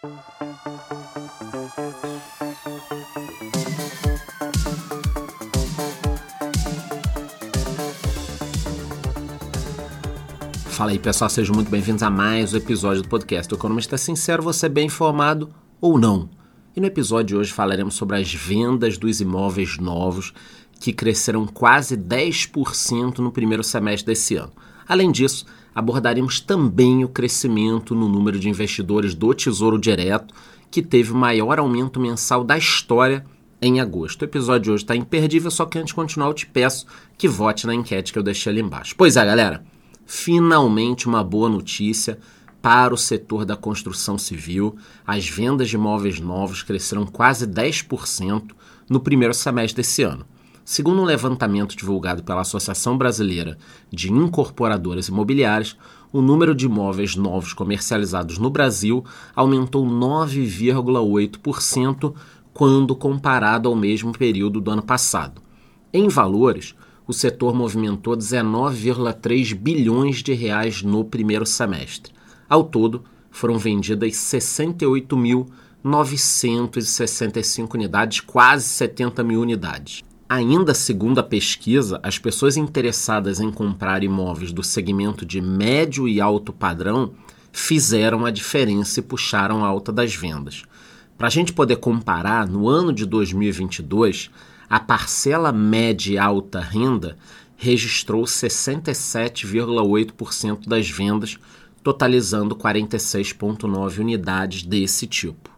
Fala aí pessoal, sejam muito bem-vindos a mais um episódio do podcast O Economista Sincero, você é bem informado ou não? E no episódio de hoje falaremos sobre as vendas dos imóveis novos que cresceram quase 10% no primeiro semestre desse ano. Além disso, abordaremos também o crescimento no número de investidores do Tesouro Direto, que teve o maior aumento mensal da história em agosto. O episódio de hoje está imperdível, só que antes de continuar eu te peço que vote na enquete que eu deixei ali embaixo. Pois é, galera finalmente uma boa notícia para o setor da construção civil. As vendas de imóveis novos cresceram quase 10% no primeiro semestre desse ano. Segundo um levantamento divulgado pela Associação Brasileira de Incorporadoras Imobiliárias, o número de imóveis novos comercializados no Brasil aumentou 9,8% quando comparado ao mesmo período do ano passado. Em valores, o setor movimentou 19,3 bilhões de reais no primeiro semestre. Ao todo, foram vendidas 68.965 unidades, quase 70 mil unidades. Ainda segundo a pesquisa, as pessoas interessadas em comprar imóveis do segmento de médio e alto padrão fizeram a diferença e puxaram a alta das vendas. Para a gente poder comparar, no ano de 2022, a parcela média e alta renda registrou 67,8% das vendas, totalizando 46,9 unidades desse tipo.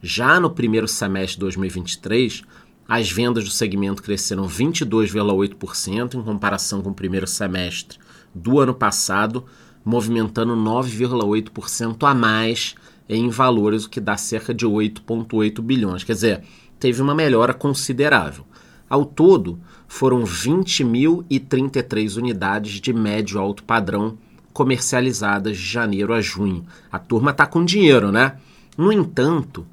Já no primeiro semestre de 2023, as vendas do segmento cresceram 22,8% em comparação com o primeiro semestre do ano passado, movimentando 9,8% a mais em valores, o que dá cerca de 8,8 bilhões. Quer dizer, teve uma melhora considerável. Ao todo, foram 20.033 unidades de médio alto padrão comercializadas de janeiro a junho. A turma tá com dinheiro, né? No entanto,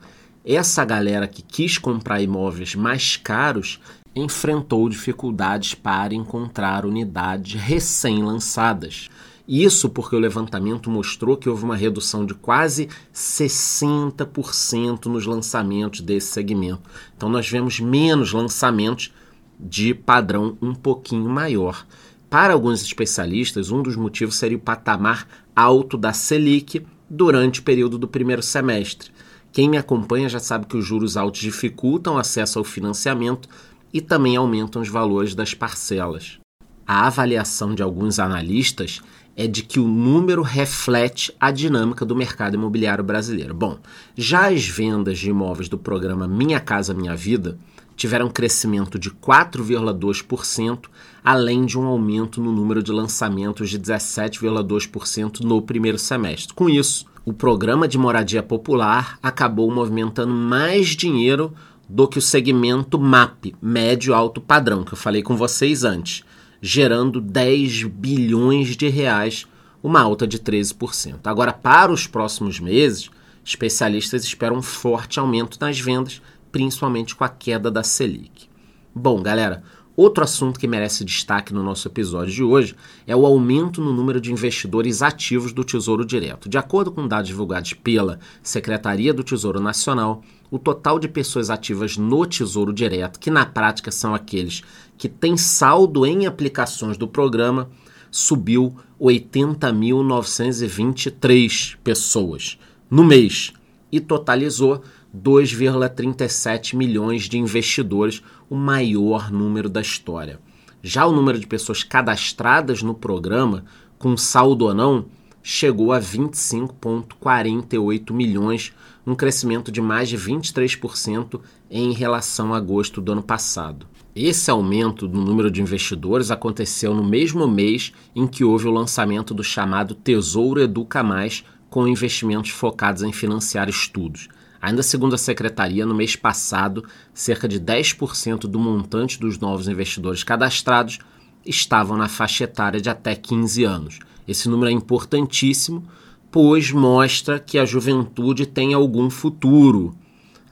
essa galera que quis comprar imóveis mais caros enfrentou dificuldades para encontrar unidades recém-lançadas. Isso porque o levantamento mostrou que houve uma redução de quase 60% nos lançamentos desse segmento. Então nós vemos menos lançamentos de padrão um pouquinho maior. Para alguns especialistas, um dos motivos seria o patamar alto da Selic durante o período do primeiro semestre. Quem me acompanha já sabe que os juros altos dificultam o acesso ao financiamento e também aumentam os valores das parcelas. A avaliação de alguns analistas é de que o número reflete a dinâmica do mercado imobiliário brasileiro. Bom, já as vendas de imóveis do programa Minha Casa Minha Vida tiveram crescimento de 4,2%, além de um aumento no número de lançamentos de 17,2% no primeiro semestre. Com isso, o programa de moradia popular acabou movimentando mais dinheiro do que o segmento MAP, médio alto padrão, que eu falei com vocês antes gerando 10 bilhões de reais, uma alta de 13%. Agora, para os próximos meses, especialistas esperam um forte aumento nas vendas, principalmente com a queda da Selic. Bom, galera, outro assunto que merece destaque no nosso episódio de hoje é o aumento no número de investidores ativos do Tesouro Direto. De acordo com dados divulgados pela Secretaria do Tesouro Nacional, o total de pessoas ativas no Tesouro Direto, que na prática são aqueles que têm saldo em aplicações do programa, subiu 80.923 pessoas no mês e totalizou 2,37 milhões de investidores, o maior número da história. Já o número de pessoas cadastradas no programa, com saldo ou não, chegou a 25,48 milhões, um crescimento de mais de 23% em relação a agosto do ano passado. Esse aumento no número de investidores aconteceu no mesmo mês em que houve o lançamento do chamado Tesouro Educa Mais, com investimentos focados em financiar estudos. Ainda segundo a secretaria, no mês passado, cerca de 10% do montante dos novos investidores cadastrados estavam na faixa etária de até 15 anos. Esse número é importantíssimo, pois mostra que a juventude tem algum futuro.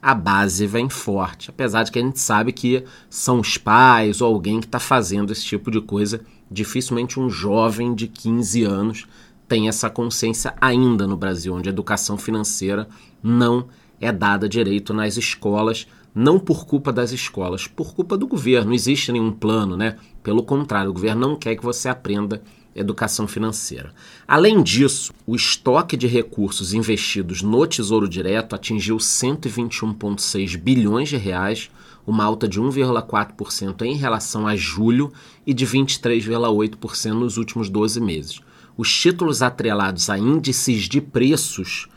A base vem forte, apesar de que a gente sabe que são os pais ou alguém que está fazendo esse tipo de coisa. Dificilmente um jovem de 15 anos tem essa consciência ainda no Brasil, onde a educação financeira não é dada direito nas escolas, não por culpa das escolas, por culpa do governo. Não existe nenhum plano, né? Pelo contrário, o governo não quer que você aprenda educação financeira. Além disso, o estoque de recursos investidos no Tesouro Direto atingiu 121,6 bilhões de reais, uma alta de 1,4% em relação a julho e de 23,8% nos últimos 12 meses. Os títulos atrelados a índices de preços,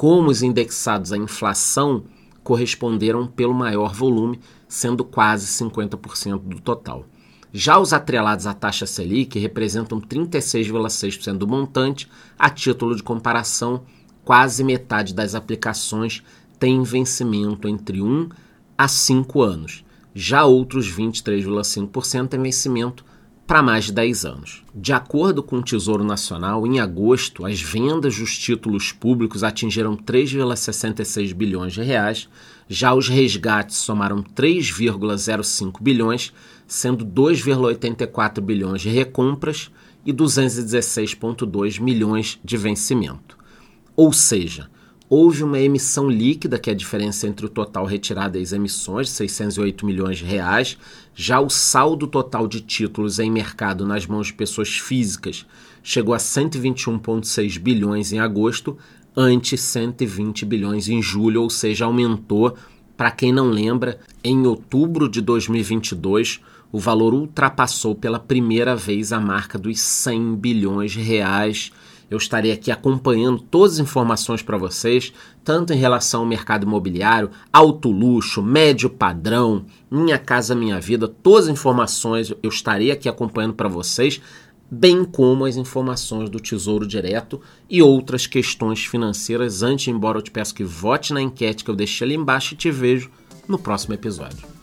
como os indexados à inflação, corresponderam pelo maior volume, sendo quase 50% do total. Já os atrelados à taxa Selic representam 36,6% do montante. A título de comparação, quase metade das aplicações tem vencimento entre 1 a 5 anos. Já outros 23,5% têm vencimento para mais de 10 anos. De acordo com o Tesouro Nacional, em agosto, as vendas dos títulos públicos atingiram 3,66 bilhões de reais, já os resgates somaram 3,05 bilhões, sendo 2,84 bilhões de recompras e 216,2 milhões de vencimento. Ou seja, houve uma emissão líquida, que é a diferença entre o total retirado e as emissões, de 608 milhões de reais. Já o saldo total de títulos em mercado nas mãos de pessoas físicas chegou a 121,6 bilhões em agosto, ante 120 bilhões em julho, ou seja, aumentou. Para quem não lembra, em outubro de 2022, o valor ultrapassou pela primeira vez a marca dos 100 bilhões de reais eu estarei aqui acompanhando todas as informações para vocês, tanto em relação ao mercado imobiliário, alto luxo, médio padrão, Minha Casa Minha Vida, todas as informações eu estarei aqui acompanhando para vocês, bem como as informações do Tesouro Direto e outras questões financeiras. Antes, embora eu te peço que vote na enquete que eu deixei ali embaixo e te vejo no próximo episódio.